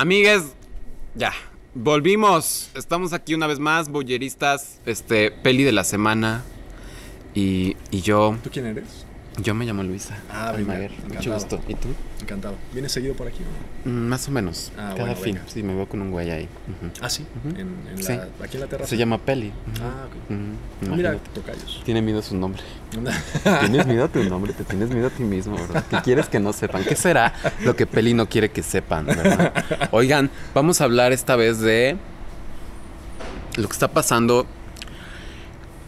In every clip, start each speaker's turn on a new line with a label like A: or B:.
A: Amigues, ya. Volvimos. Estamos aquí una vez más, bolleristas. Este, peli de la semana. Y, y yo.
B: ¿Tú quién eres?
A: Yo me llamo Luisa.
B: Ah,
A: Almaguer. Mucho gusto. ¿Y tú?
B: Encantado. ¿Vienes seguido por aquí?
A: Mm, Más o menos.
B: Ah,
A: Cada
B: bueno,
A: fin.
B: venga.
A: Sí, me veo con un güey ahí.
B: Ah, sí.
A: Ujú.
B: en, en
A: Sí.
B: aquí en la terraza.
A: Se llama Peli. Ujú.
B: Ah, ok.
A: Ujú.
B: Ah, mira, tocayos.
A: Tiene miedo su nombre. Tienes miedo a tu nombre, te tienes miedo a ti mismo, ¿verdad? ¿Qué quieres que no sepan? ¿Qué será lo que Peli no quiere que sepan, verdad? Oigan, vamos a hablar esta vez de lo que está pasando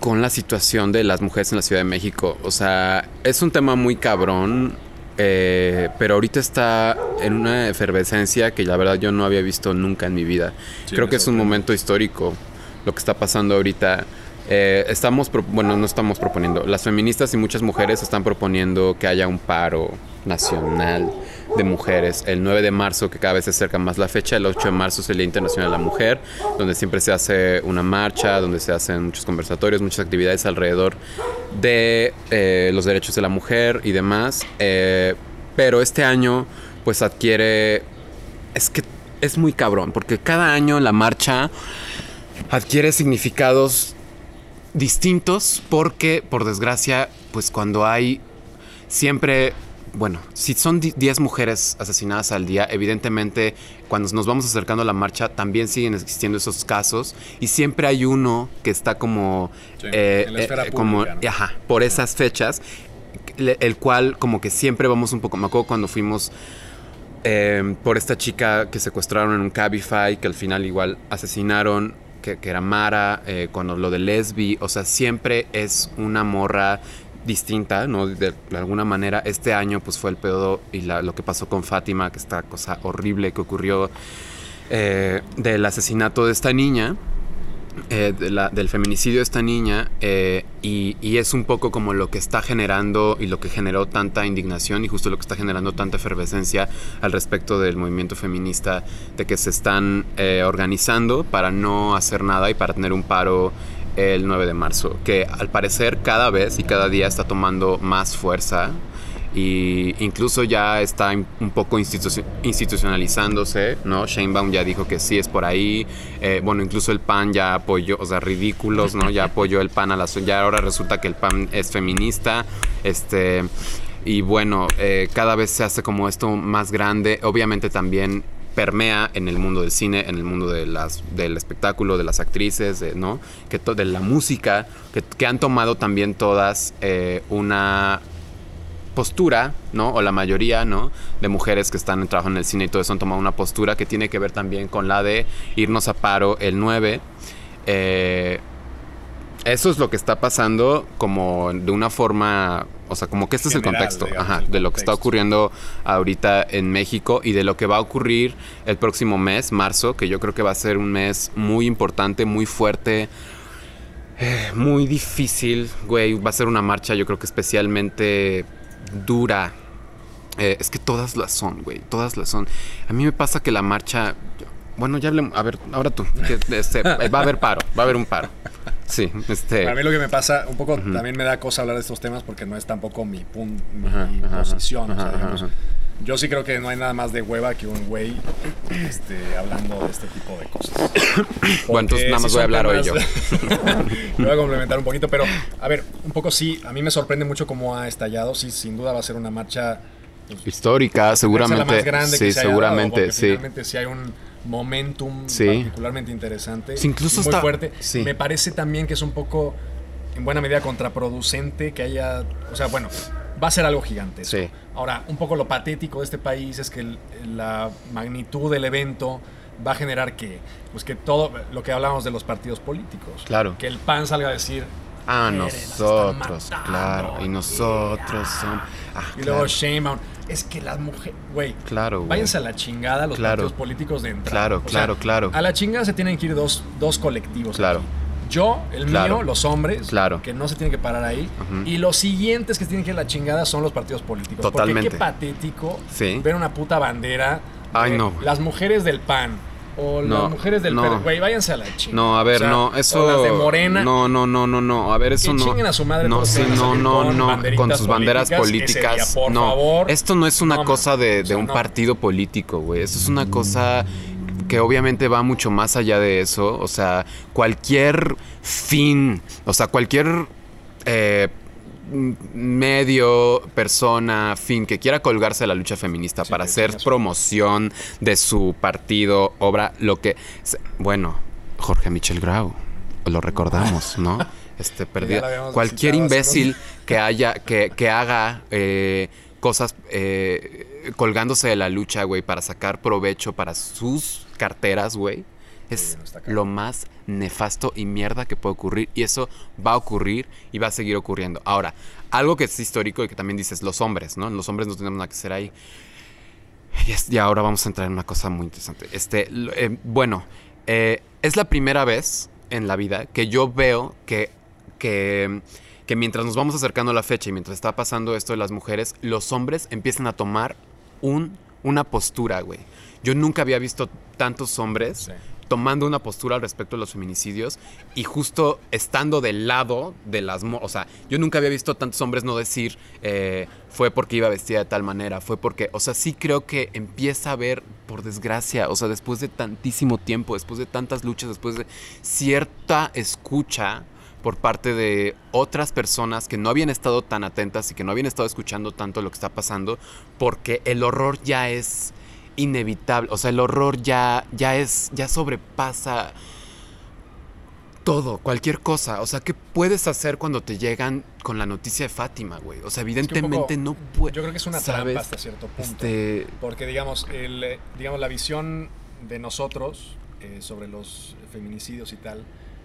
A: con la situación de las mujeres en la Ciudad de México. O sea, es un tema muy cabrón, eh, pero ahorita está en una efervescencia que la verdad yo no había visto nunca en mi vida.
B: Sí,
A: Creo que es un momento histórico lo que está pasando ahorita. Eh, estamos, bueno, no estamos proponiendo. Las feministas y muchas mujeres están proponiendo que haya un paro nacional de mujeres el 9 de marzo, que cada vez se acerca más la fecha. El 8 de marzo es el Día Internacional de la Mujer, donde siempre se hace una marcha, donde se hacen muchos conversatorios, muchas actividades alrededor de eh, los derechos de la mujer y demás. Eh, pero este año, pues adquiere. Es que es muy cabrón, porque cada año la marcha adquiere significados distintos porque, por desgracia, pues cuando hay siempre, bueno, si son di- 10 mujeres asesinadas al día, evidentemente cuando nos vamos acercando a la marcha también siguen existiendo esos casos y siempre hay uno que está como,
B: Sí,
A: eh,
B: en la esfera
A: eh, como,
B: pública, ¿no?
A: ajá, por esas fechas, el, el cual como que siempre vamos un poco, me acuerdo cuando fuimos eh, por esta chica que secuestraron en un Cabify, que al final igual asesinaron, que, que era Mara, eh, cuando lo de Lesbi, o sea, siempre es una morra distinta, ¿no? De, de alguna manera, este año pues fue el pedo y la- lo que pasó con Fátima, que esta cosa horrible que ocurrió eh, del asesinato de esta niña. Eh, del feminicidio de esta niña eh, y, y es un poco como lo que está generando y lo que generó tanta indignación y justo lo que está generando tanta efervescencia al respecto del movimiento feminista de que se están eh, organizando para no hacer nada y para tener un paro el 9 de marzo que al parecer cada vez y cada día está tomando más fuerza y incluso ya está un poco instituci- institucionalizándose, ¿no? Sheinbaum ya dijo que sí es por ahí, eh, bueno, incluso el PAN ya apoyó, o sea, ridículos, ¿no? Ya apoyó el PAN a la... Ya ahora resulta que el PAN es feminista, este... Y bueno, eh, cada vez se hace como esto más grande, obviamente también permea en el mundo del cine, en el mundo de las, del espectáculo, de las actrices, ¿no? Que de la música, que, que han tomado también todas eh, una postura, ¿no? O la mayoría, ¿no? De mujeres que están trabajando en el cine y todo eso han tomado una postura que tiene que ver también con la de irnos a paro el 9. Eh, eso es lo que está pasando como de una forma, o sea, como que este es el contexto,
B: digamos,
A: ajá,
B: el
A: de lo que está ocurriendo ahorita en México y de lo que va a ocurrir el próximo mes, marzo, que yo creo que va a ser un mes muy importante, muy fuerte, eh, muy difícil, güey, va a ser una marcha yo creo que especialmente dura. Eh, es que todas las son, güey, todas las son. A mí me pasa que la marcha, bueno, ya hablemos, a ver, ahora tú, que, este, va a haber paro, va a haber un paro. Sí, este...
B: Para mí lo que me pasa, un poco también me da cosa hablar de estos temas porque no es tampoco mi, pun- mi
A: Ajá, ajá,
B: posición. o sea, digamos,
A: ajá.
B: Yo sí creo que no hay nada más de hueva que un güey este, hablando de este tipo de cosas.
A: Bueno, entonces
B: Porque
A: nada más voy a hablar hoy yo.
B: Me voy a complementar un poquito, pero a ver, un poco sí, a mí me sorprende mucho cómo ha estallado. Sí, sin duda va a ser una marcha pues,
A: Histórica, seguramente.
B: la más grande
A: sí,
B: que se haya dado,
A: seguramente,
B: porque
A: sí.
B: Finalmente sí hay un momentum
A: Sí.
B: particularmente interesante.
A: Sí, incluso
B: muy
A: está-
B: fuerte.
A: sí.
B: Me parece también que es un poco, en buena medida, contraproducente que haya. O sea, bueno, va a ser algo gigante.
A: Sí.
B: Ahora, un poco lo patético de este país es que el- la magnitud del evento va a generar que, pues que todo lo que hablamos de los partidos políticos.
A: Claro.
B: Que el PAN salga a decir.
A: Ah,
B: "Miren, las están
A: nosotros,
B: matando,
A: claro. Y nosotros
B: yeah".
A: son. Ah,
B: Y luego
A: claro,
B: Sheinbaum, es que las mujeres, güey,
A: Claro, güey.
B: váyanse a la chingada los
A: Claro.
B: partidos políticos de entrada.
A: Claro,
B: O sea,
A: claro, claro.
B: A la chingada se tienen que ir dos, dos colectivos.
A: Claro.
B: aquí. Yo, el
A: Claro.
B: mío, los hombres,
A: Claro.
B: que no se tienen que parar ahí. Y los siguientes que se tienen que ir a la chingada son los partidos políticos.
A: Totalmente.
B: Porque qué patético
A: Sí.
B: ver una puta bandera.
A: Ay, no.
B: Las mujeres del PAN o
A: No,
B: las mujeres del
A: no.
B: Güey, váyanse a la chingada.
A: No, a ver,
B: O sea,
A: no,
B: o
A: eso.
B: las de Morena.
A: No, no, no, no, no. A ver, eso
B: Que
A: no.
B: chinguen a su madre
A: no, sí, no, no,
B: con
A: no. Con sus banderas
B: políticas día, por
A: no.
B: favor.
A: Esto no es una
B: No,
A: cosa de,
B: O
A: de
B: sea,
A: un partido político, güey. Esto es una cosa que obviamente va mucho más allá de eso. O sea, cualquier fin, o sea, cualquier eh, medio, persona, fin, que quiera colgarse de la lucha feminista
B: Sí,
A: para hacer promoción de su partido, obra, lo que... Bueno, Jorge Michel Grau, lo recordamos, ¿no? Este, perdido. Cualquier imbécil que haya, que, que haga eh, cosas eh, colgándose de la lucha, güey, para sacar provecho para sus carteras, güey, es
B: no
A: lo más nefasto y mierda que puede ocurrir. Y eso va a ocurrir y va a seguir ocurriendo. Ahora, algo que es histórico y que también dices, los hombres, ¿no? Los hombres no tenemos nada que hacer ahí. Y, es- y ahora vamos a entrar en una cosa muy interesante. Este, eh, bueno, eh, es la primera vez en la vida que yo veo que, que, que mientras nos vamos acercando a la fecha y mientras está pasando esto de las mujeres, los hombres empiezan a tomar un, una postura, güey. Yo nunca había visto tantos hombres
B: Sí.
A: tomando una postura al respecto de los feminicidios y justo estando del lado de las... O sea, yo nunca había visto tantos hombres no decir eh, fue porque iba vestida de tal manera, fue porque... O sea, sí creo que empieza a haber, por desgracia, o sea, después de tantísimo tiempo, después de tantas luchas, después de cierta escucha por parte de otras personas que no habían estado tan atentas y que no habían estado escuchando tanto lo que está pasando, porque el horror ya es inevitable, o sea, el horror ya, ya es, ya sobrepasa todo, cualquier cosa. O sea, ¿qué puedes hacer cuando te llegan con la noticia de Fátima, güey? O sea,
B: Es que un
A: evidentemente
B: poco-
A: no puede.
B: Yo creo que es una
A: ¿sabes?
B: trampa hasta cierto punto.
A: Este,
B: Porque, digamos, el, eh, digamos, la visión de nosotros eh, sobre los feminicidios y tal,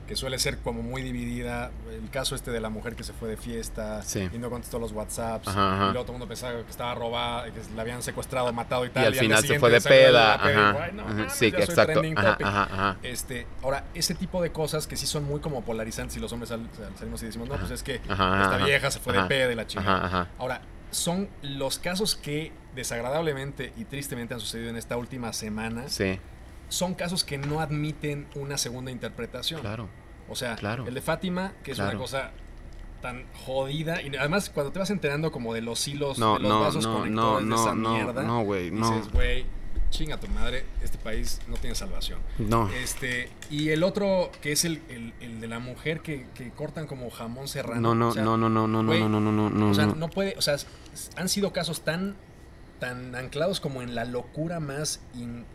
B: que suele ser como muy dividida. El caso este de la mujer que se fue de fiesta
A: Sí.
B: y no contestó los WhatsApps.
A: Ajá, ajá.
B: Y luego todo el mundo pensaba que estaba robada, que la habían secuestrado, matado y
A: y
B: tal.
A: al
B: día
A: final se fue de peda.
B: y,
A: Ajá,
B: "Güey, no
A: ajá,
B: mames,
A: sí, que exacto.
B: trending
A: Ajá,
B: topic".
A: ajá, ajá.
B: Este, ahora, ese tipo de cosas que sí son muy como polarizantes y los hombres sal- sal- salimos y decimos, no, pues es que esta vieja se fue de peda y la chingada. Ahora, son los casos que desagradablemente y tristemente han sucedido en esta última semana.
A: Sí,
B: Son casos que no admiten una segunda interpretación.
A: claro.
B: O sea,
A: Claro.
B: el de Fátima, que es una
A: Claro.
B: cosa tan jodida. Y además, cuando te vas enterando como de los hilos,
A: No,
B: de los
A: no,
B: vasos
A: no, no,
B: conectores de esa
A: no, no,
B: mierda,
A: no, güey, no.
B: dices, güey, chinga tu madre, este país no tiene salvación.
A: No.
B: Este, y el otro, que es el, el- el de la mujer que, que cortan como jamón serrano.
A: No, no,
B: o sea,
A: no, no, no, no, no,
B: güey,
A: no, no, no, no,
B: o sea,
A: no.
B: no puede, o sea, han sido casos tan, tan anclados como en la locura más. in-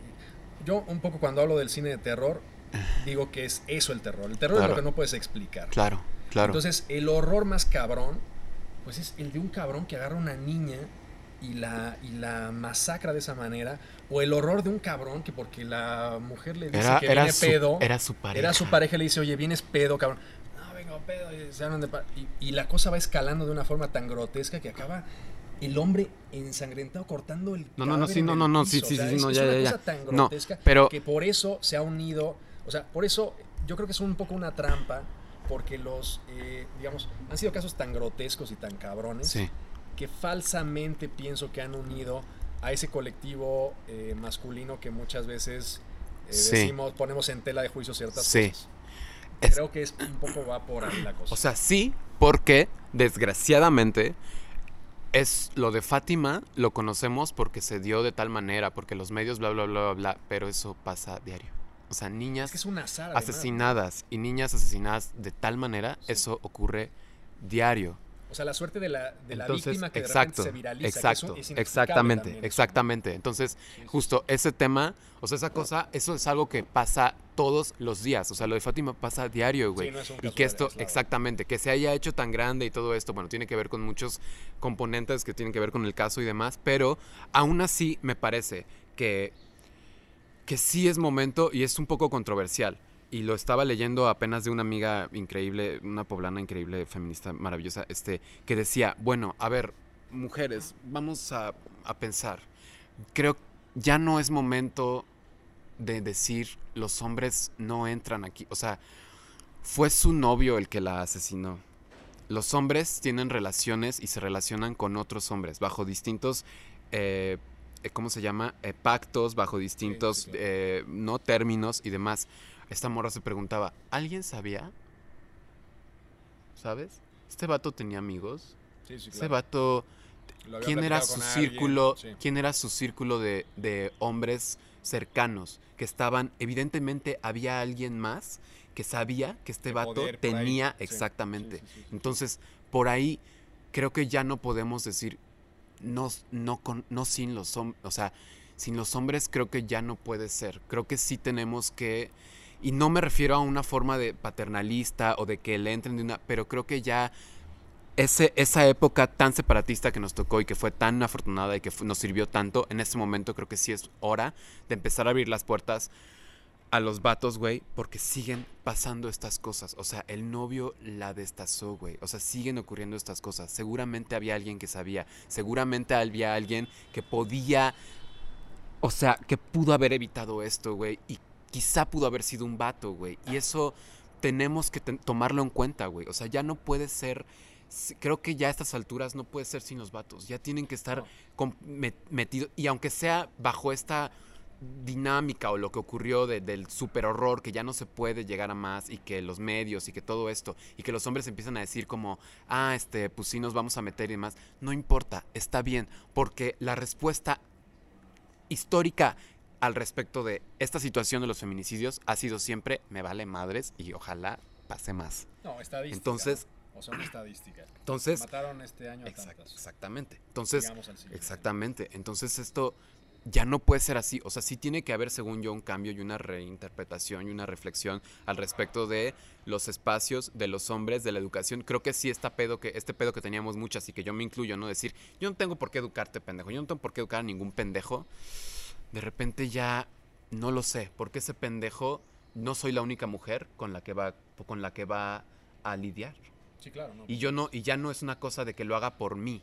B: yo un poco cuando hablo del cine de terror digo que es eso el terror. El terror
A: Claro.
B: es lo que no puedes explicar.
A: Claro, claro.
B: Entonces el horror más cabrón, pues es el de un cabrón que agarra a una niña y la, y la masacra de esa manera, o el horror de un cabrón que porque la mujer le dice
A: era,
B: que
A: era
B: viene
A: su,
B: pedo,
A: era su pareja.
B: era su pareja y le dice, oye, vienes pedo, cabrón. No, vengo pedo. Y, se de y- y la cosa va escalando de una forma tan grotesca que acaba el hombre ensangrentado cortando el
A: No, no, no, sí, no, no, no, sí, sí,
B: O sea,
A: sí, no,
B: es
A: ya,
B: una
A: ya,
B: cosa
A: ya.
B: tan
A: No,
B: grotesca
A: pero-
B: que por eso se ha unido, o sea, por eso yo creo que es un poco una trampa, porque los, eh, digamos, han sido casos tan grotescos y tan cabrones
A: Sí.
B: que falsamente pienso que han unido a ese colectivo eh, masculino que muchas veces eh,
A: Sí.
B: decimos, ponemos en tela de juicio ciertas
A: Sí.
B: cosas.
A: Es-
B: Creo que es un poco va por ahí la cosa.
A: O sea, sí, porque desgraciadamente es lo de Fátima lo conocemos porque se dio de tal manera, porque los medios bla bla bla bla, bla pero eso pasa diario. O sea,
B: es
A: niñas
B: que es
A: asesinadas y niñas asesinadas de tal manera,
B: Sí.
A: eso ocurre diario.
B: O sea, la suerte de la, de la
A: Entonces,
B: víctima que de
A: exacto,
B: repente se viraliza.
A: exacto,
B: es
A: exactamente,
B: también,
A: exactamente. Entonces, justo ese tema, o sea, esa cosa, eso es algo que pasa todos los días. O sea, lo de Fátima pasa diario, güey.
B: Sí, no es un
A: y que esto,
B: aislado.
A: exactamente, que se haya hecho tan grande y todo esto, bueno, tiene que ver con muchos componentes que tienen que ver con el caso y demás, pero aún así me parece que, que sí es momento y es un poco controversial. Y lo estaba leyendo apenas de una amiga increíble, una poblana increíble, feminista maravillosa, este, que decía, bueno, a ver, mujeres, vamos a, a pensar. Creo ya no es momento de decir los hombres no entran aquí. O sea, fue su novio el que la asesinó. Los hombres tienen relaciones y se relacionan con otros hombres bajo distintos eh, eh, ¿cómo se llama? Eh, pactos bajo distintos,
B: Sí, sí, claro.
A: eh, no términos y demás. Esta morra se preguntaba, ¿alguien sabía? ¿Sabes? Este vato tenía amigos.
B: Sí, sí, claro.
A: vato, ¿quién era su círculo?
B: sí.
A: ¿Quién era su círculo de, de hombres cercanos que estaban? Evidentemente había alguien más que sabía que este vato
B: poder por ahí.
A: tenía exactamente.
B: sí, sí, sí, sí.
A: Entonces, por ahí creo que ya no podemos decir no, no, con, no sin los hombres, o sea, sin los hombres creo que ya no puede ser. Creo que sí tenemos que, y no me refiero a una forma de paternalista o de que le entren de una, pero creo que ya ese, esa época tan separatista que nos tocó y que fue tan afortunada y que nos sirvió tanto, en este momento creo que sí es hora de empezar a abrir las puertas a los vatos, güey, porque siguen pasando estas cosas. O sea, el novio la destazó, güey. O sea, siguen ocurriendo estas cosas. Seguramente había alguien que sabía. Seguramente había alguien que podía. O sea, que pudo haber evitado esto, güey. Y quizá pudo haber sido un vato, güey. Y eso tenemos que ten- tomarlo en cuenta, güey. O sea, ya no puede ser. Creo que ya a estas alturas no puede ser sin los vatos. Ya tienen que estar
B: No.
A: metidos. Y aunque sea bajo esta dinámica o lo que ocurrió de- del super horror que ya no se puede llegar a más y que los medios y que todo esto y que los hombres empiezan a decir como ah este pues sí nos vamos a meter y demás no importa está bien porque la respuesta histórica al respecto de esta situación de los feminicidios ha sido siempre me vale madres y ojalá pase más
B: No, estadística.
A: Entonces-.
B: O sea, una estadística.
A: entonces
B: Mataron este año a
A: exact-
B: tantas.
A: exactamente entonces. Exactamente. Entonces esto ya no puede ser así. O sea, sí tiene que haber, según yo, un cambio y una reinterpretación y una reflexión al respecto de los espacios de los hombres, de la educación. Creo que sí está pedo que, este pedo que teníamos muchas y que yo me incluyo, ¿no? Decir, yo no tengo por qué educarte, pendejo. Yo no tengo por qué educar a ningún pendejo. De repente ya no lo sé. Porque ese pendejo no soy la única mujer con la que va, con la que va a lidiar.
B: Sí, claro. No,
A: Y yo no, y ya no es una cosa de que lo haga por mí.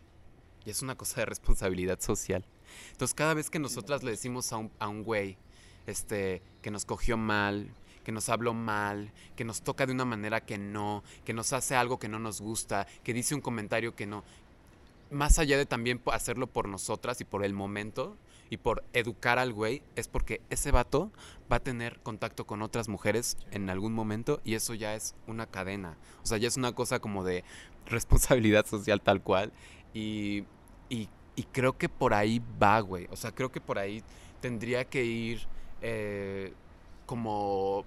A: Y es una cosa de responsabilidad social. Entonces, cada vez que nosotras le decimos a un, a un güey, este, que nos cogió mal, que nos habló mal, que nos toca de una manera que no, que nos hace algo que no nos gusta, que dice un comentario que no, más allá de también hacerlo por nosotras y por el momento y por educar al güey, es porque ese vato va a tener contacto con otras mujeres en algún momento y eso ya es una cadena. O sea, ya es una cosa como de responsabilidad social tal cual. Y, y, creo que por ahí va, güey. O sea, creo que por ahí tendría que ir eh, como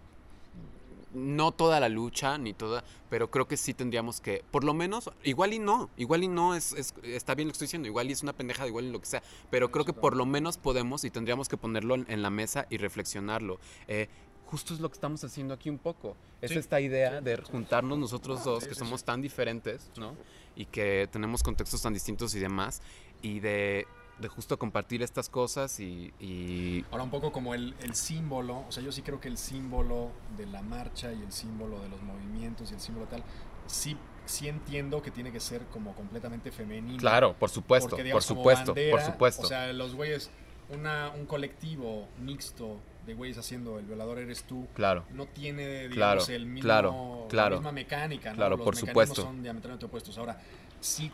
A: no toda la lucha, ni toda, pero creo que sí tendríamos que, por lo menos, igual y no, igual y no, es, es- está bien lo que estoy diciendo, igual y es una pendejada, igual y lo que sea, pero creo que por lo menos podemos y tendríamos que ponerlo en, en la mesa y reflexionarlo. Eh, justo es lo que estamos haciendo aquí un poco, es
B: Sí,
A: esta idea
B: sí,
A: de juntarnos nosotros dos,
B: Sí,
A: que somos tan diferentes, ¿no? Y que tenemos contextos tan distintos y demás, y de, de justo compartir estas cosas y... y-
B: Ahora un poco como el, el símbolo, o sea, yo sí creo que el símbolo de la marcha y el símbolo de los movimientos y el símbolo tal, sí, sí entiendo que tiene que ser como completamente femenino.
A: Claro, por supuesto,
B: Porque,
A: por
B: digamos, como
A: supuesto,
B: bandera,
A: por supuesto.
B: O sea, los güeyes, una, un colectivo mixto de güeyes haciendo el violador eres tú,
A: claro.
B: no tiene, digamos,
A: Claro,
B: el mismo,
A: claro, claro.
B: la misma mecánica, ¿no?
A: Claro,
B: Los
A: por
B: mecanismos
A: supuesto.
B: son diametralmente opuestos. Ahora, sí,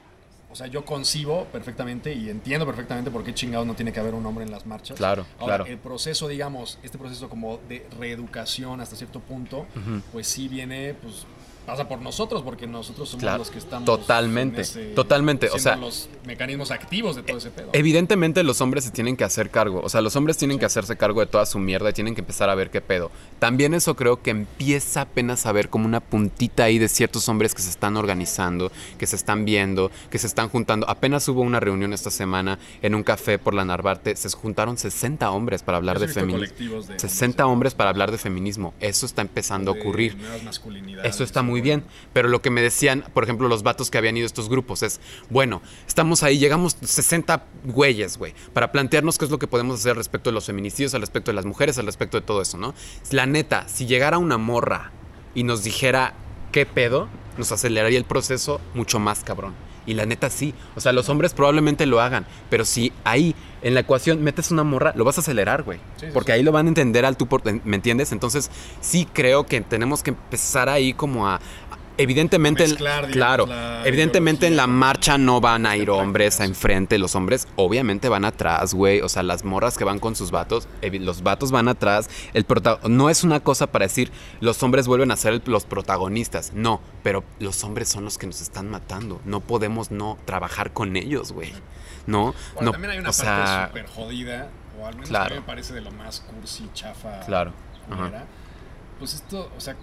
B: o sea, yo concibo perfectamente y entiendo perfectamente por qué chingados no tiene que haber un hombre en las marchas.
A: Claro,
B: Ahora,
A: claro.
B: el proceso, digamos, este proceso como de reeducación hasta cierto punto, pues sí viene, pues pasa por nosotros, porque nosotros somos
A: Claro,
B: los que estamos.
A: totalmente,
B: en ese-
A: totalmente, o sea,
B: los mecanismos activos de todo ese pedo.
A: Evidentemente los hombres se tienen que hacer cargo, o sea, los hombres tienen que hacerse cargo de toda su mierda y tienen que empezar a ver qué pedo. También eso creo que empieza apenas a ver como una puntita ahí de ciertos hombres que se están organizando, que se están viendo, que se están juntando. Apenas hubo una reunión esta semana en un café por la Narvarte, se juntaron 60 hombres para hablar de feminismo.
B: colectivos de
A: 60 hombres para hablar de feminismo. Eso está empezando a ocurrir. Eso está muy
B: o-
A: bien. Pero lo que me decían, por ejemplo, los vatos que habían ido a estos grupos es, bueno, estamos ahí, llegamos 60 güeyes, güey, para plantearnos qué es lo que podemos hacer respecto de los feminicidios, al respecto de las mujeres, al respecto de todo eso, ¿no? La neta, si llegara una morra y nos dijera qué pedo, nos aceleraría el proceso mucho más cabrón. Y la neta sí, o sea, los hombres probablemente lo hagan, pero si ahí en la ecuación metes una morra, lo vas a acelerar, güey.
B: Sí, sí,
A: porque
B: sí.
A: ahí lo van a entender al tú, por, ¿me entiendes? Entonces sí creo que tenemos que empezar ahí como a, evidentemente, en-
B: digamos,
A: claro,
B: la
A: evidentemente en la marcha no van a ir hombres a enfrente, los hombres obviamente van atrás, güey, o sea, las morras que van con sus vatos, los vatos van atrás, el prota- no es una cosa para decir los hombres vuelven a ser el- los protagonistas, no, pero los hombres son los que nos están matando, no podemos no trabajar con ellos, güey, no,
B: Bueno,
A: no,
B: también hay una
A: o
B: parte
A: sea,
B: súper jodida, o al menos
A: Claro.
B: me parece de lo más cursi, chafa,
A: Claro.
B: Pues esto, o sea,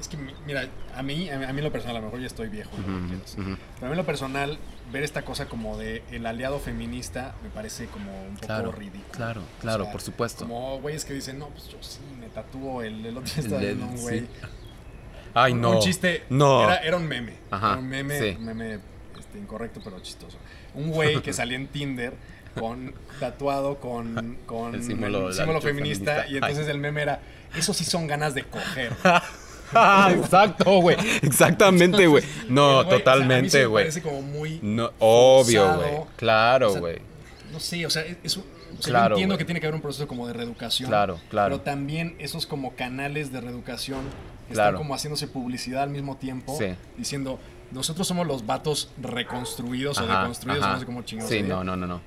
B: es que, mi- mira, a mí, a mí lo personal, a lo mejor ya estoy viejo, quieras.
A: ujú.
B: pero a mí lo personal, ver esta cosa como de el aliado feminista me parece como un poco
A: Claro,
B: ridículo.
A: claro,
B: O
A: claro,
B: sea,
A: por supuesto.
B: Como güeyes que dicen, no, pues yo sí, me tatúo el, el otro
A: El del-
B: viendo un
A: sí.
B: güey.
A: Ay, no.
B: Un chiste.
A: No.
B: Era, era un meme.
A: Ajá,
B: Era un meme,
A: sí.
B: un meme este, incorrecto, pero chistoso. Un güey que salía en Tinder con tatuado con, con
A: El símbolo ancho
B: feminista,
A: feminista.
B: y entonces
A: Ay.
B: el meme era, eso sí son ganas de coger.
A: Exacto, güey. Exactamente, güey. No,
B: El güey, o sea,
A: totalmente,
B: parece como muy
A: No, obvio, güey. Claro,
B: O sea,
A: güey.
B: no sé, o sea, es, es un- o sea,
A: Claro,
B: yo entiendo que tiene que haber un proceso como de reeducación.
A: Claro, claro.
B: Pero también esos como canales de reeducación que
A: Claro.
B: están como haciéndose publicidad al mismo tiempo,
A: Sí.
B: diciendo, nosotros somos los vatos reconstruidos o
A: Ajá,
B: deconstruidos,
A: ajá.
B: no sé cómo chingados.
A: Sí, no, no, no.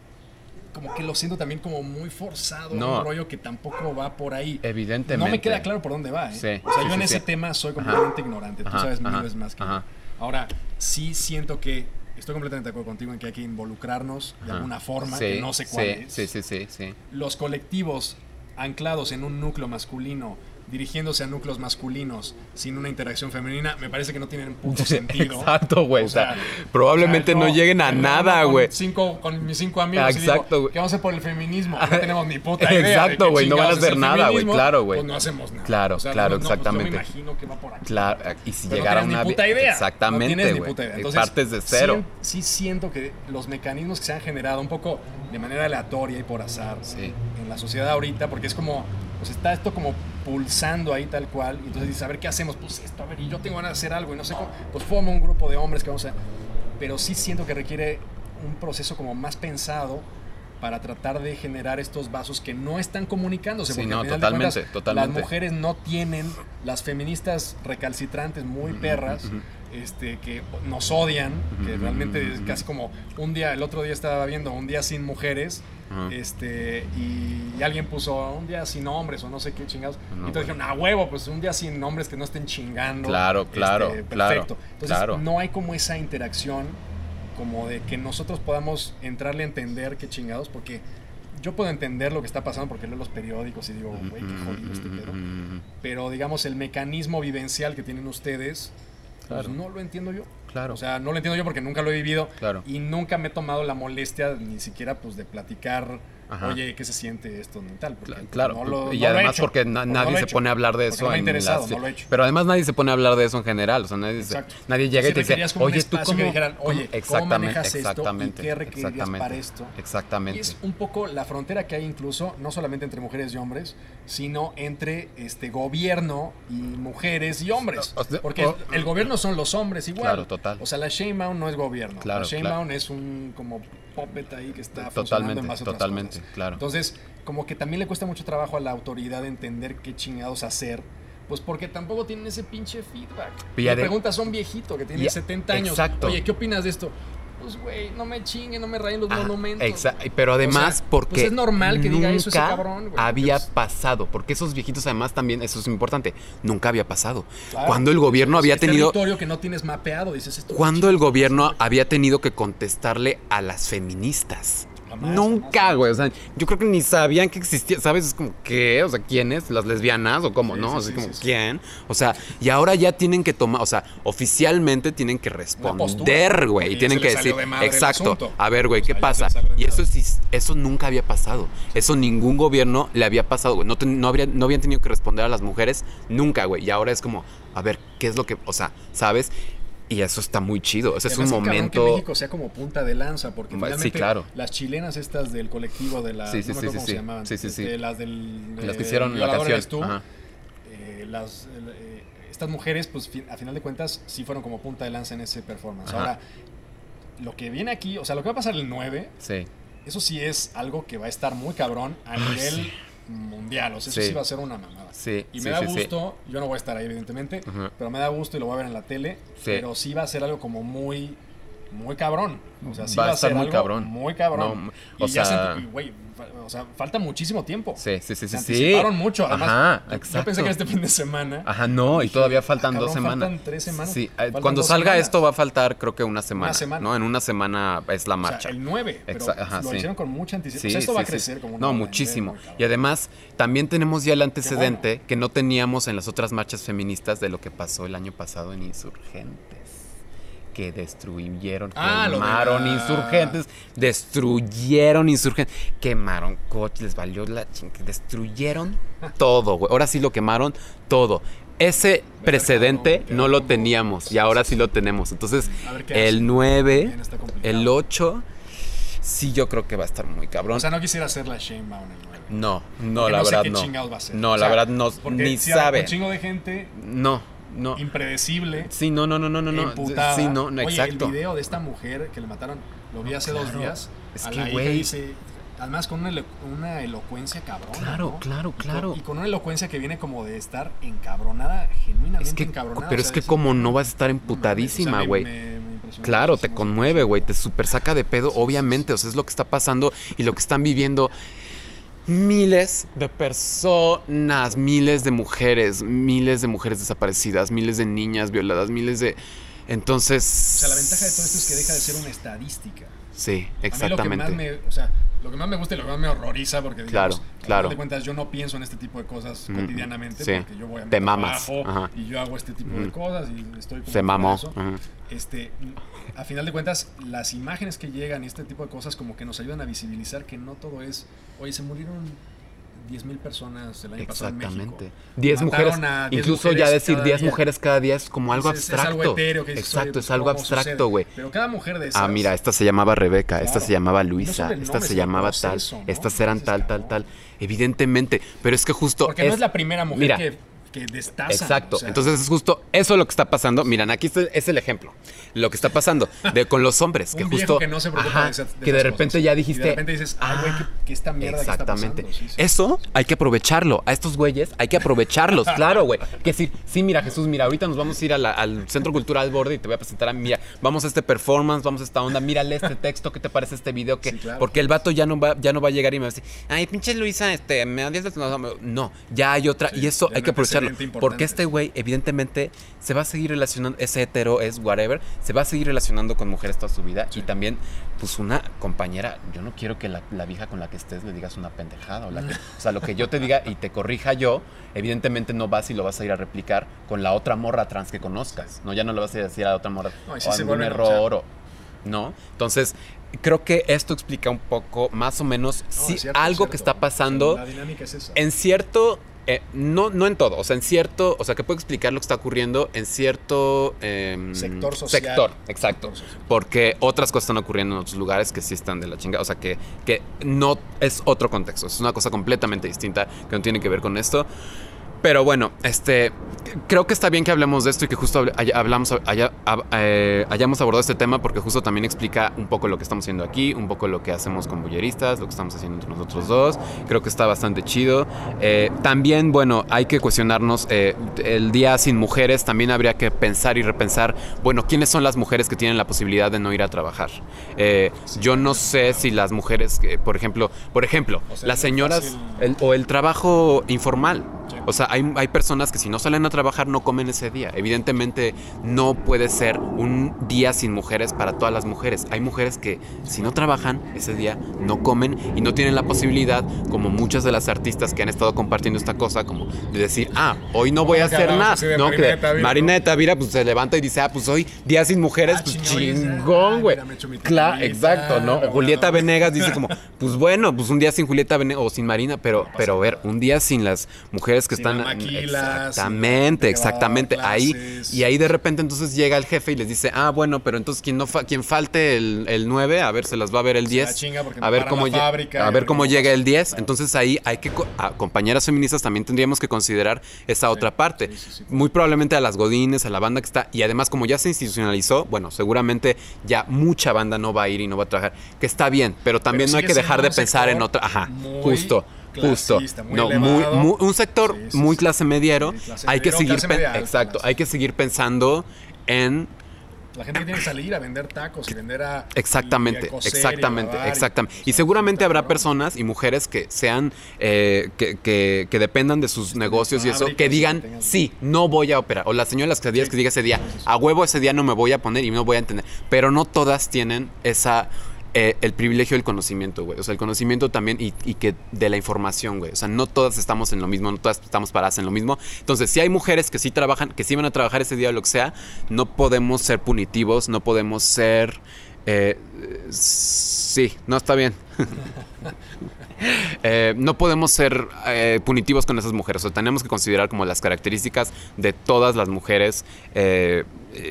B: Como que lo siento también como muy forzado,
A: No.
B: un rollo que tampoco va por ahí.
A: Evidentemente.
B: No me queda claro por dónde va, ¿eh?
A: Sí,
B: o sea,
A: sí,
B: yo en
A: sí,
B: ese tema soy completamente ignorante. Tú sabes mil veces más que yo. Ahora, sí siento que estoy completamente de acuerdo contigo en que hay que involucrarnos de alguna forma, que no sé cuál es.
A: Sí, sí, sí, sí.
B: Los colectivos anclados en un núcleo masculino, dirigiéndose a núcleos masculinos sin una interacción femenina, me parece que no tienen puto sentido.
A: Exacto, güey.
B: O
A: sea, probablemente
B: o sea,
A: no, lleguen a nada, güey.
B: Con, cinco, con mis cinco amigos
A: Exacto, güey.
B: ¿qué vamos a hacer por el feminismo? No tenemos ni puta idea. de
A: Exacto, güey, no van a hacer nada, güey, claro, güey.
B: Pues no hacemos nada.
A: Claro, claro,
B: no, no, pues
A: exactamente.
B: yo me imagino que va por aquí.
A: Claro, y si
B: Pero
A: llegara
B: no
A: una.
B: ni puta idea.
A: Exactamente,
B: No tienes ni
A: güey.
B: puta idea.
A: Y
B: Entonces,
A: Partes de cero.
B: Sí, siento que los mecanismos que se han generado un poco de manera aleatoria y por azar
A: Sí.
B: en la sociedad ahorita, porque es como, pues está esto como pulsando ahí tal cual, y entonces dices, a ver qué hacemos, pues esto, a ver, y yo tengo ganas de hacer algo, y no sé cómo, pues formo un grupo de hombres que vamos a... Pero sí siento que requiere un proceso como más pensado para tratar de generar estos vasos que no están comunicándose.
A: Sí,
B: porque
A: no, totalmente,
B: cuentas,
A: totalmente.
B: Las mujeres no tienen, las feministas recalcitrantes muy perras, este, que nos odian, que realmente es casi como un día, el otro día estaba viendo un día sin mujeres,
A: Ajá.
B: este, y, y alguien puso un día sin hombres o no sé qué chingados.
A: No,
B: y entonces dijeron, a huevo, pues un día sin hombres que no estén chingando.
A: Claro,
B: este,
A: claro, claro,
B: Perfecto. Entonces
A: claro.
B: no hay como esa interacción, como de que nosotros podamos entrarle a entender qué chingados, porque yo puedo entender lo que está pasando porque leo los periódicos y digo, güey, qué jodido este pedo. Pero digamos, el mecanismo vivencial que tienen ustedes, pues no lo entiendo yo.
A: Claro.
B: O sea, no lo entiendo yo porque nunca lo he vivido
A: Claro.
B: y nunca me he tomado la molestia ni siquiera pues de platicar,
A: Ajá.
B: oye, ¿qué se siente esto ni tal? Porque, pues,
A: Claro,
B: no lo-
A: y
B: no lo he
A: además
B: hecho,
A: porque na-
B: porque no
A: nadie se pone a hablar de eso en las-
B: lo he.
A: Pero además nadie se pone a hablar de eso en general, o sea, nadie, se- nadie llega y te dice, oye, tú cómo,
B: que dijeran,
A: cómo-
B: oye, ¿cómo
A: exactamente,
B: manejas esto y
A: exactamente,
B: qué requerirías
A: exactamente,
B: para esto?
A: Exactamente.
B: Y es un poco la frontera que hay incluso, no solamente entre mujeres y hombres, sino entre este gobierno y mujeres y hombres. Porque
A: o-
B: el gobierno son los hombres igual.
A: Claro, total.
B: O sea, la Sheinbaum no es gobierno.
A: Claro,
B: la Sheinbaum es un como puppet ahí que está funcionando
A: Totalmente,
B: en base a otras
A: totalmente,
B: cosas.
A: claro.
B: Entonces, como que también le cuesta mucho trabajo a la autoridad entender qué chingados hacer. Pues porque tampoco tienen ese pinche feedback.
A: Ade-
B: preguntas a un viejito que tiene
A: Y-
B: 70 años.
A: exacto.
B: Oye, ¿qué opinas de esto? Pues, güey, no me chinguen, no me rayen los monumentos.
A: exa-
B: güey.
A: pero además
B: O sea,
A: porque
B: pues es normal que diga eso ese
A: nunca
B: cabrón, güey.
A: había
B: Pues,
A: pasado, porque esos viejitos además también, eso es importante, nunca había pasado.
B: claro.
A: Cuando el gobierno había tenido,
B: territorio que no tienes mapeado, dices esto.
A: cuando el gobierno había tenido que contestarle a las feministas.
B: Jamás,
A: Nunca, güey. O sea, yo creo que ni sabían que existía. ¿Sabes? Es como, ¿qué? O sea, ¿quiénes? ¿Las lesbianas? ¿O cómo?
B: Sí,
A: ¿No?
B: sí,
A: Así
B: sí,
A: como,
B: sí.
A: ¿quién? O sea, y ahora ya tienen que tomar, o sea, oficialmente tienen que responder, güey. Y tienen que decir,
B: de
A: exacto. A ver, güey, ¿qué pasa? Y eso sí, eso nunca había pasado. Eso ningún gobierno le había pasado, güey. No, no, habría, no habían tenido que responder a las mujeres nunca, güey. Y ahora es como, a ver, ¿qué es lo que, o sea, ¿sabes? Y eso está muy chido. Ese es un momento.
B: Que México sea como punta de lanza, porque
A: Sí, claro.
B: las chilenas estas del colectivo de la.
A: Sí, sí,
B: no
A: sí,
B: cómo se llamaban. Este, las del.
A: Las que
B: eh,
A: hicieron la canción.
B: tú. Eh, las, eh, estas mujeres, pues a final de cuentas, sí fueron como punta de lanza en ese performance.
A: Ajá.
B: Ahora, lo que viene aquí, o sea, lo que va a pasar el 9,
A: Sí.
B: eso sí es algo que va a estar muy cabrón a
A: Ay,
B: nivel
A: sí.
B: Mundial. O sea, eso
A: Sí.
B: sí va a ser una mamada.
A: Sí,
B: Y
A: sí,
B: me da
A: sí,
B: gusto, yo no voy a estar ahí evidentemente, pero me da gusto y lo voy a ver en la tele,
A: Sí.
B: pero sí va a ser algo como muy muy cabrón. O sea, sí
A: Va
B: va,
A: a estar
B: ser
A: muy
B: algo
A: cabrón.
B: Muy cabrón.
A: No,
B: y
A: o
B: ya
A: sea-
B: se- y, güey, fa- o sea, falta muchísimo tiempo.
A: Sí, sí, sí.
B: Se
A: sí.
B: anticiparon mucho, además.
A: Ajá, exacto.
B: Yo pensé que este fin de semana.
A: Ajá, no, y
B: Dije,
A: todavía
B: ah,
A: faltan dos
B: cabrón,
A: semanas.
B: faltan tres semanas.
A: Sí, eh,
B: Faltan
A: cuando
B: dos
A: salga
B: semanas.
A: esto va a faltar creo que una semana.
B: semana.
A: ¿no? En una semana es la
B: O sea,
A: marcha.
B: el 9, pero
A: ajá,
B: lo
A: sí.
B: hicieron con mucha anticipación.
A: Sí,
B: O sea, esto
A: sí,
B: va a
A: sí.
B: crecer como una
A: No, muchísimo. Y además, también tenemos ya el antecedente
B: bueno.
A: que no teníamos en las otras marchas feministas de lo que pasó el año pasado en Insurgentes. Que destruyeron,
B: Ah, de
A: quemaron insurgentes, destruyeron insurgentes, quemaron coches, les valió la ching, destruyeron todo, güey. Ahora sí lo quemaron todo. Ese precedente no lo teníamos y ahora sí lo tenemos. Entonces, el
B: hacen.
A: 9,
B: También está complicado.
A: el 8, sí yo creo que va a estar muy cabrón.
B: O sea, no quisiera hacer la Sheinbaum el 9.
A: No, no,
B: Porque
A: la
B: no sé
A: verdad
B: qué
A: no.
B: va a ser.
A: No,
B: O
A: la verdad no, ni
B: hay
A: sabe.
B: Un chingo de gente
A: No, no.
B: impredecible.
A: Sí, no, no, no, no, no,
B: emputada.
A: Sí, no, no,
B: Oye,
A: exacto.
B: el video de esta mujer que le mataron, lo vi hace dos días.
A: Es
B: a
A: que,
B: la hija
A: güey.
B: dice, además con una, elo- una elocuencia cabrona.
A: Claro,
B: ¿no?
A: claro,
B: Y con-
A: claro.
B: Y con, una elocuencia que viene como de estar encabronada, genuinamente
A: Es que,
B: encabronada.
A: pero
B: o
A: es que como no vas a estar emputadísima, güey. Claro, te conmueve, güey, te super saca de pedo, obviamente, o sea, es lo que está pasando y lo que están viviendo miles de personas, miles de mujeres, miles de mujeres desaparecidas, miles de niñas violadas, miles de... Entonces...
B: O sea, la ventaja de todo esto es que deja de ser una estadística.
A: Sí,
B: A mí lo que
A: exactamente.
B: más me, o sea, lo que más me gusta y lo que más me horroriza, porque
A: Claro,
B: digamos,
A: claro.
B: final de cuentas yo no pienso en este tipo de cosas
A: Ujú,
B: cotidianamente,
A: sí.
B: porque yo voy a mi
A: Te mamas,
B: y yo hago este tipo de
A: Ujú.
B: cosas y estoy como
A: Se mamó.
B: de eso. Este, a final de cuentas, las imágenes que llegan y este tipo de cosas como que nos ayudan a visibilizar que no todo es, oye, se murieron 10.000 personas el año pasado en México.
A: Exactamente. 10
B: Mataron
A: mujeres.
B: a 10
A: incluso ya
B: mujeres
A: decir
B: cada
A: 10
B: día.
A: mujeres cada día es como algo
B: Es- es
A: abstracto.
B: algo etéreo que dices,
A: Exacto,
B: oye, pues,
A: es algo
B: ¿cómo
A: abstracto, güey.
B: Pero cada mujer de esas...
A: Ah, mira, esta se llamaba Rebeca, esta se llamaba
B: no
A: Luisa, esta se llamaba
B: proceso,
A: tal,
B: ¿no?
A: estas eran tal, tal, tal. Evidentemente, pero es que justo
B: Porque no es la primera mujer
A: Mira,
B: que, que destaza.
A: Exacto.
B: o sea,
A: Entonces es justo eso lo que está pasando. Miran, aquí está- es el ejemplo. Lo que está pasando de, con los hombres. Que
B: un viejo
A: justo.
B: que no se preocupa
A: ajá,
B: de esas- de
A: que de repente
B: cosas.
A: ya
B: Y
A: dijiste.
B: de repente dices, ay, güey, ¿qué- qué esta mierda que está
A: Exactamente.
B: Sí, sí.
A: Eso hay que aprovecharlo. A estos güeyes hay que aprovecharlos. claro, güey. Que decir, sí, mira, Jesús, mira, ahorita nos vamos a ir a la- al Centro Cultural Borde y te voy a presentar a. Mira, vamos a este performance, vamos a esta onda. Mírale este texto, ¿qué te parece este video? Que,
B: Sí, claro.
A: Porque el vato ya no, va, ya no va a llegar y me va a decir, ay, pinche Luisa, este, me No, ya hay otra. Y eso hay que aprovecharlo. Porque este güey, evidentemente, se va a seguir relacionando, es hetero, es whatever, se va a seguir relacionando con mujeres toda su vida. Y también, pues una compañera, yo no quiero que la, la vieja con la que estés le digas una pendejada. O, la que- o sea, lo que yo te diga y te corrija yo, evidentemente no vas y lo vas a ir a replicar con la otra morra trans que conozcas. No, ya no le vas a ir a decir a la otra morra,
B: No, y sí
A: o
B: se
A: algún
B: vuelven, o
A: error o... ¿No? Entonces, creo que esto explica un poco, más o menos,
B: No,
A: si
B: cierto,
A: algo que está pasando
B: La dinámica es esa.
A: en cierto, eh, no, no en todo, o sea, en cierto, o sea, que puedo explicar lo que está ocurriendo en cierto em,
B: Sector social.
A: Sector, exacto.
B: Sector social.
A: Porque otras cosas están ocurriendo en otros lugares que sí están de la chingada. O sea, que, que no es otro contexto, es una cosa completamente distinta que no tiene que ver con esto. Pero bueno, este creo que está bien que hablemos de esto y que justo hablamos, haya- hab- eh, hayamos abordado este tema porque justo también explica un poco lo que estamos haciendo aquí, un poco lo que hacemos con bulleristas, lo que estamos haciendo entre nosotros dos. Creo que está bastante chido. Eh, también, bueno, hay que cuestionarnos eh, el día sin mujeres. También habría que pensar y repensar, bueno, ¿quiénes son las mujeres que tienen la posibilidad de no ir a trabajar? Yo no sé si las mujeres, por ejemplo, por ejemplo,
B: O sea,
A: las señoras el- o el trabajo informal. O sea, hay, hay personas que si no salen a trabajar no comen ese día. Evidentemente no puede ser un día sin mujeres para todas las mujeres. Hay mujeres que si no trabajan ese día no comen y no tienen la posibilidad, como muchas de las artistas que han estado compartiendo esta cosa, como de decir, ah, hoy no voy a hacer nada. No,
B: Marina
A: que
B: de Tavira
A: pues se levanta y dice, ah, pues hoy día sin mujeres,
B: Ah,
A: pues chingón,
B: ah,
A: güey. Claro, exacto, ¿no? O Julieta Venegas dice como, pues bueno, pues un día sin Julieta Venegas o sin Marina, pero, pero a ver, un día sin las mujeres que están... exactamente, exactamente. Ahí, y ahí de repente entonces llega el jefe y les dice, ah, bueno, pero entonces quien, no fa- quien falte el, el 9, a ver, se las va a ver el
B: Se la
A: 10.
B: chinga porque
A: a ver cómo,
B: fábrica
A: a ver cómo llega el 10. Entonces ahí hay que, a compañeras feministas también tendríamos que considerar esa otra parte.
B: sí, sí, sí.
A: Muy probablemente a las godines, a la banda que está, y además como ya se institucionalizó, bueno, seguramente ya mucha banda no va a ir y no va a trabajar, que está bien, pero también
B: Pero
A: no hay que dejar de pensar en otra, ajá, justo, Justo.
B: muy
A: no,
B: elevado.
A: muy- muy- un sector
B: Sí, sí,
A: muy clase mediero.
B: Clase
A: hay que seguir exacto, hay que seguir pensando en
B: La gente que tiene que salir a vender tacos y vender a. y a
A: Exactamente,
B: coser
A: exactamente,
B: y-
A: exactamente. Y seguramente habrá personas y mujeres que sean, eh, que, que- que dependan de sus negocios y eso, que digan,
B: que
A: sí, no voy a operar. O la señora de las quesadillas
B: Sí.
A: que diga ese día, a huevo ese día no me voy a poner y no voy a entender. Pero no todas tienen esa... eh, el privilegio del conocimiento, güey. O sea, el conocimiento también y, y que de la información, güey. O sea, no todas estamos en lo mismo, no todas estamos paradas en lo mismo. Entonces, si hay mujeres que sí trabajan, que sí van a trabajar ese día o lo que sea, no podemos ser punitivos, no podemos ser... eh, sí, no está bien. Eh, no podemos ser eh, punitivos con esas mujeres. O sea, tenemos que considerar como las características de todas las mujeres,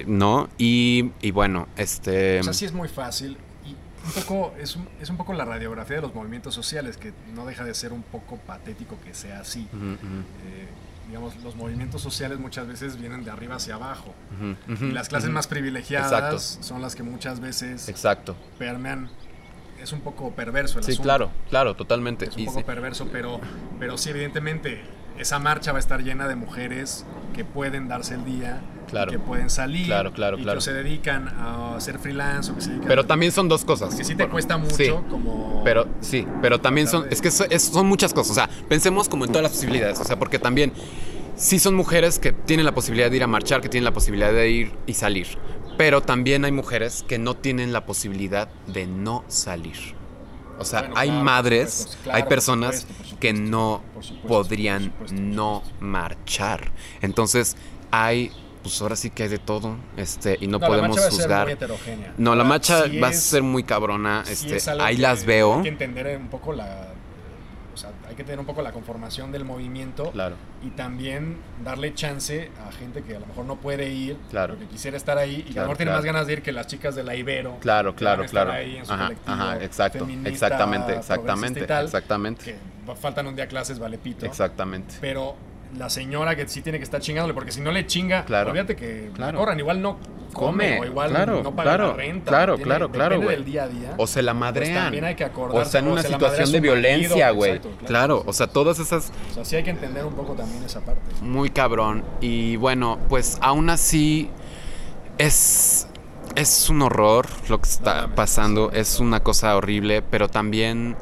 A: ¿no? Y bueno, este...
B: O sea, sí es muy fácil. Un poco, es un, es un poco la radiografía de los movimientos sociales, que no deja de ser un poco patético que sea así. Eh, digamos, los movimientos sociales muchas veces vienen de arriba hacia abajo. Y las clases más privilegiadas
A: Exacto.
B: son las que muchas veces
A: Exacto.
B: permean. Es un poco perverso el
A: Sí,
B: asunto.
A: claro, claro, totalmente.
B: Es un
A: Y
B: poco
A: sí.
B: perverso, pero, pero sí, evidentemente, esa marcha va a estar llena de mujeres que pueden darse el día,
A: Claro.
B: que pueden salir,
A: Claro, claro,
B: y
A: claro.
B: que se dedican a hacer freelance o que se dedican
A: Pero
B: a-
A: también son dos cosas.
B: que sí te cuesta mucho,
A: Sí.
B: como...
A: Pero sí, pero también son,
B: de-
A: es que es- son muchas cosas, o sea, pensemos como en todas las posibilidades, o sea, porque también sí son mujeres que tienen la posibilidad de ir a marchar, que tienen la posibilidad de ir y salir, pero también hay mujeres que no tienen la posibilidad de no salir. O sea,
B: Bueno,
A: hay
B: claro,
A: madres,
B: supuesto, claro,
A: hay personas
B: supuesto,
A: que no podrían no marchar. Entonces, hay, pues ahora sí que hay de todo, este, y no,
B: la
A: podemos
B: marcha va a ser
A: juzgar.
B: muy heterogénea.
A: No, la
B: Ahora,
A: marcha
B: sí
A: va a ser muy cabrona.
B: sí
A: Este,
B: es
A: ahí
B: que
A: las veo.
B: Hay que entender un poco la... O sea, hay que tener un poco la conformación del movimiento
A: Claro.
B: y también darle chance a gente que a lo mejor no puede ir,
A: Claro.
B: porque quisiera estar ahí y que a lo mejor tiene
A: claro.
B: más ganas de ir que las chicas de la Ibero.
A: Claro,
B: que
A: claro, claro.
B: ahí en su
A: Ajá, ajá, exacto. Exactamente, exactamente,
B: tal,
A: exactamente.
B: Que faltan un día clases, vale pito.
A: Exactamente.
B: Pero la señora que sí tiene que estar chingándole, porque si no le chinga,
A: Claro.
B: olvídate que la
A: Claro.
B: corran. Igual no come,
A: Come,
B: o igual
A: claro,
B: no paga
A: claro,
B: la renta.
A: claro,
B: Tiene-
A: claro, claro,
B: depende
A: güey.
B: del día a día.
A: O se la
B: Pues
A: madrean.
B: también hay que
A: o
B: acordarse,
A: está en
B: o
A: una situación de violencia, güey. Claro, o sea, todas esas
B: O sea, sí hay que entender un poco también esa parte.
A: muy cabrón. Y bueno, pues aún así es es un horror lo que está pasando, es una cosa horrible, pero también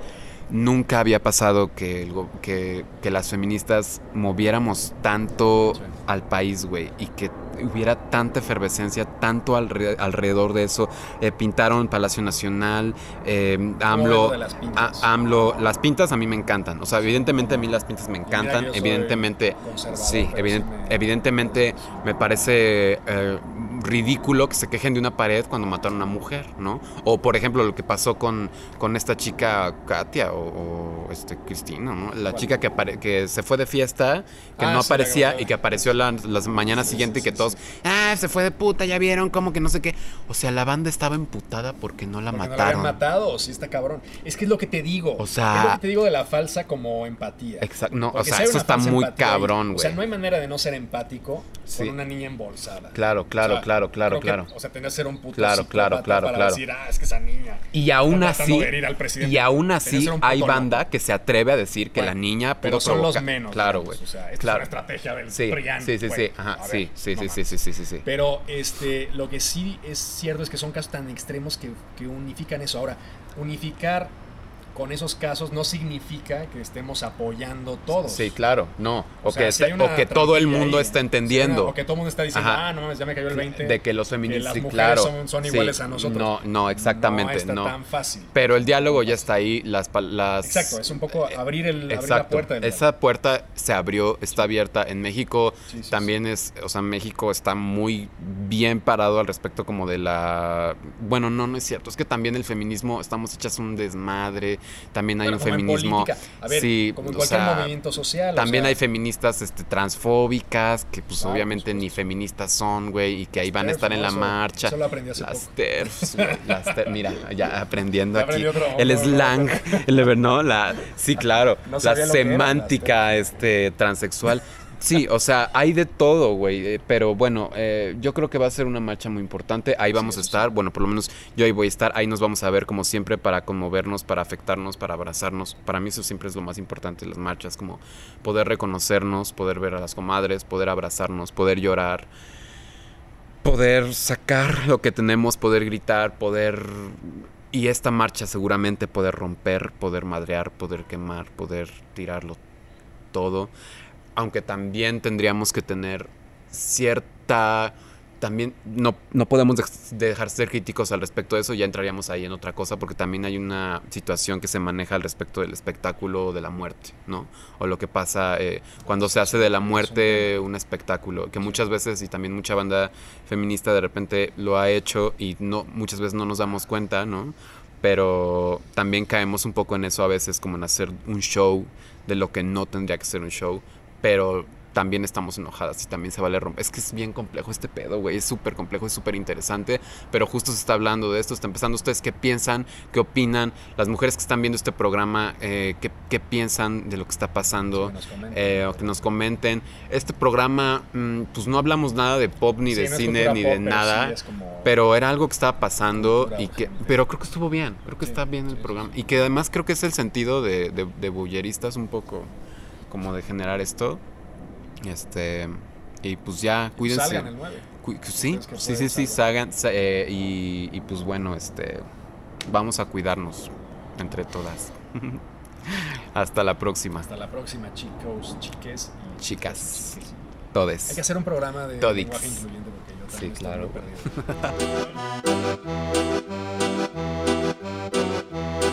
A: nunca había pasado que, el que, que las feministas moviéramos tanto
B: Sí.
A: al país, güey, y que hubiera tanta efervescencia, tanto alre- alrededor de eso. Eh, pintaron Palacio Nacional, eh,
B: ¿Cómo ves
A: AMLO,
B: las pintas?
A: a- AMLO, las pintas a mí me encantan, o sea, evidentemente a mí las pintas me encantan, evidentemente, sí,
B: pero
A: eviden-
B: sí me-
A: evidentemente me parece eh, ridículo que se quejen de una pared cuando mataron a una mujer, ¿no? O por ejemplo lo que pasó con, con esta chica Katia o, o, este Cristina, ¿no? La
B: ¿Cuál?
A: chica que, apare- que se fue de fiesta, que
B: Ah,
A: no aparecía y que apareció la- las mañanas
B: Sí, sí,
A: siguientes
B: sí,
A: y que todos, ah, se fue de puta, ya vieron, como que no sé qué. O sea, la banda estaba emputada porque no la
B: Porque no la
A: mataron.
B: matado, sí está cabrón. Es que es lo que te digo.
A: O sea-
B: Es lo que te digo de la falsa como empatía.
A: Exacto, no, o sea,
B: si
A: eso está muy cabrón,
B: O sea,
A: güey.
B: no hay manera de no ser empático con una niña embolsada.
A: Claro, claro,
B: O sea,
A: claro, claro,
B: que,
A: claro.
B: o sea, tendría que ser un puto
A: Claro, claro, claro,
B: para
A: claro.
B: decir, ah, es que esa niña.
A: Y aún así, y aún así hay banda que se atreve a decir que
B: Bueno,
A: la niña
B: Pero son los menos.
A: Claro, güey.
B: O sea, esta
A: claro.
B: es una estrategia del
A: Sí, sí, sí, sí, ajá,
B: ver,
A: sí, sí,
B: no
A: sí, sí, sí, sí, sí.
B: Pero este, lo que sí es cierto es que son casos tan extremos que, que unifican eso. Ahora, unificar con esos casos no significa que estemos apoyando todos.
A: Sí, claro, no. O,
B: O sea,
A: que,
B: si
A: o que todo el mundo
B: ahí,
A: está entendiendo.
B: una- o que todo el mundo está diciendo,
A: Ajá.
B: ah, no mames, ya me cayó el 20.
A: de que los
B: que
A: feministas,
B: las
A: sí,
B: mujeres
A: claro.
B: son, son
A: Sí,
B: iguales a nosotros.
A: No, no, exactamente,
B: No está
A: no.
B: tan fácil.
A: Pero el diálogo ya está ahí, las, las
B: Exacto, es un poco abrir, el, abrir la
A: Exacto.
B: puerta. del
A: Esa puerta se abrió, está abierta. En México
B: Sí, sí,
A: también es, o sea, México está muy bien parado al respecto como de la... Bueno, no, no es cierto. Es que también el feminismo, estamos hechas un desmadre. También hay
B: Bueno,
A: un
B: como
A: feminismo...
B: A ver,
A: sí,
B: como en
A: o
B: cualquier
A: sea,
B: movimiento social. o
A: También
B: sea,
A: hay feministas este, transfóbicas que pues
B: Claro,
A: obviamente ni feministas son, güey, y que ahí van a estar en la
B: Eso-
A: marcha.
B: eso lo aprendí hace
A: las
B: poco.
A: TERFs, las TERFs. Mira, ya aprendiendo aquí. el slang, el, ¿no? La, sí, claro.
B: No
A: la semántica este, transexual. Sí, o sea, hay de todo, güey. eh, Pero bueno, eh, yo creo que va a ser una marcha muy importante. Ahí vamos a estar. Bueno, por lo menos yo ahí voy a estar. Ahí nos vamos a ver como siempre para conmovernos, para afectarnos, para abrazarnos. Para mí eso siempre es lo más importante de las marchas, como poder reconocernos, poder ver a las comadres, poder abrazarnos, poder llorar, poder sacar lo que tenemos, poder gritar, poder... Y esta marcha seguramente poder romper, poder madrear, poder quemar, poder tirarlo todo. Aunque también tendríamos que tener cierta... También no, no podemos dej- dejar de ser críticos al respecto de eso, ya entraríamos ahí en otra cosa, porque también hay una situación que se maneja al respecto del espectáculo de la muerte, ¿no? O lo que pasa eh, cuando se hace de la muerte un espectáculo, que muchas veces y también mucha banda feminista de repente lo ha hecho y no muchas veces no nos damos cuenta, ¿no? Pero también caemos un poco en eso a veces, como en hacer un show de lo que no tendría que ser un show, pero también estamos enojadas y también se vale romper. Es que es bien complejo este pedo, güey. Es súper complejo, es súper interesante. Pero justo se está hablando de esto, está empezando. ¿Ustedes qué piensan? ¿Qué opinan? Las mujeres que están viendo este programa, eh, ¿qué, qué piensan de lo que está pasando?
B: Que nos comenten.
A: Eh, o que nos comenten. Este programa, mm, pues no hablamos nada de pop, ni
B: Sí,
A: de
B: no
A: cine, ni
B: pop,
A: de
B: pero
A: nada.
B: sí es como-
A: Pero era algo que estaba pasando y que,
B: gente.
A: pero creo que estuvo bien, creo que
B: Sí,
A: está bien el programa y que además creo que es el sentido de, de, de bulleristas un poco como de generar esto, este y pues ya cuídense,
B: Salgan el 9.
A: Cu- sí,
B: ¿Crees que
A: sí, sí, sí, salgan sa- eh, y, y pues bueno, este vamos a cuidarnos entre todas. Hasta la próxima,
B: Hasta la próxima, chicos, chiques y
A: Chicas.
B: chiques.
A: todes.
B: Hay que hacer un programa de
A: Todix.
B: lenguaje incluyente porque yo
A: Sí,
B: también estoy
A: claro.
B: muy perdido.